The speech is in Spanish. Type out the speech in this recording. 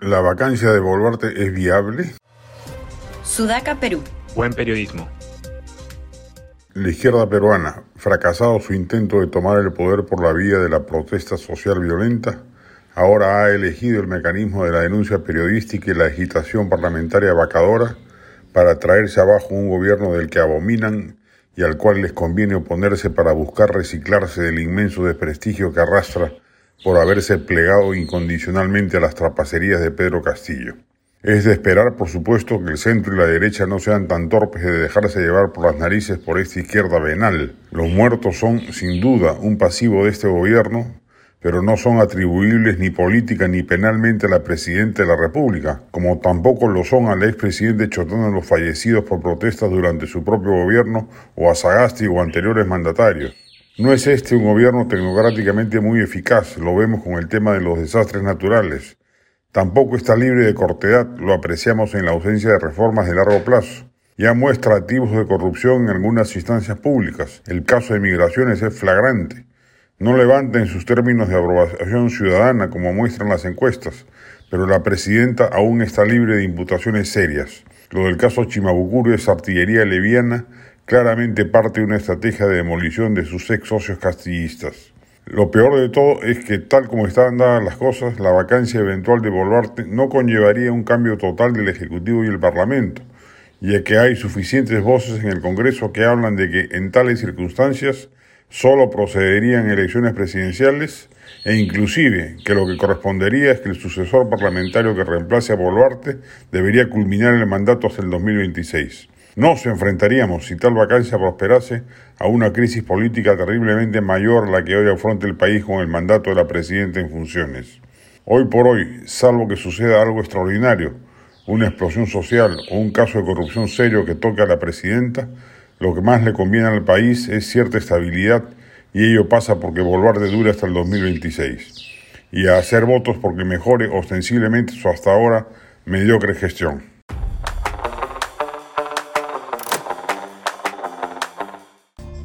¿La vacancia de Boluarte es viable? Sudaca, Perú. Buen periodismo. La izquierda peruana, fracasado su intento de tomar el poder por la vía de la protesta social violenta, ahora ha elegido el mecanismo de la denuncia periodística y la agitación parlamentaria vacadora para traerse abajo un gobierno del que abominan y al cual les conviene oponerse para buscar reciclarse del inmenso desprestigio que arrastra por haberse plegado incondicionalmente a las trapacerías de Pedro Castillo. Es de esperar, por supuesto, que el centro y la derecha no sean tan torpes de dejarse llevar por las narices por esta izquierda venal. Los muertos son, sin duda, un pasivo de este gobierno, pero no son atribuibles ni política ni penalmente a la Presidenta de la República, como tampoco lo son al expresidente Chotano los fallecidos por protestas durante su propio gobierno o a Sagasti o anteriores mandatarios. No es este un gobierno tecnocráticamente muy eficaz, lo vemos con el tema de los desastres naturales. Tampoco está libre de cortedad, lo apreciamos en la ausencia de reformas de largo plazo. Ya muestra activos de corrupción en algunas instancias públicas. El caso de migraciones es flagrante. No levanta en sus términos de aprobación ciudadana como muestran las encuestas, pero la presidenta aún está libre de imputaciones serias. Lo del caso Chimabucuro es artillería leviana claramente parte de una estrategia de demolición de sus ex socios castillistas. Lo peor de todo es que, tal como están dadas las cosas, la vacancia eventual de Boluarte no conllevaría un cambio total del Ejecutivo y el Parlamento, ya que hay suficientes voces en el Congreso que hablan de que en tales circunstancias solo procederían elecciones presidenciales e inclusive que lo que correspondería es que el sucesor parlamentario que reemplace a Boluarte debería culminar el mandato hasta el 2026. Nos enfrentaríamos, si tal vacancia prosperase, a una crisis política terriblemente mayor la que hoy afronta el país con el mandato de la presidenta en funciones. Hoy por hoy, salvo que suceda algo extraordinario, una explosión social o un caso de corrupción serio que toque a la presidenta, lo que más le conviene al país es cierta estabilidad y ello pasa porque de dure hasta el 2026 y a hacer votos porque mejore ostensiblemente su hasta ahora mediocre gestión.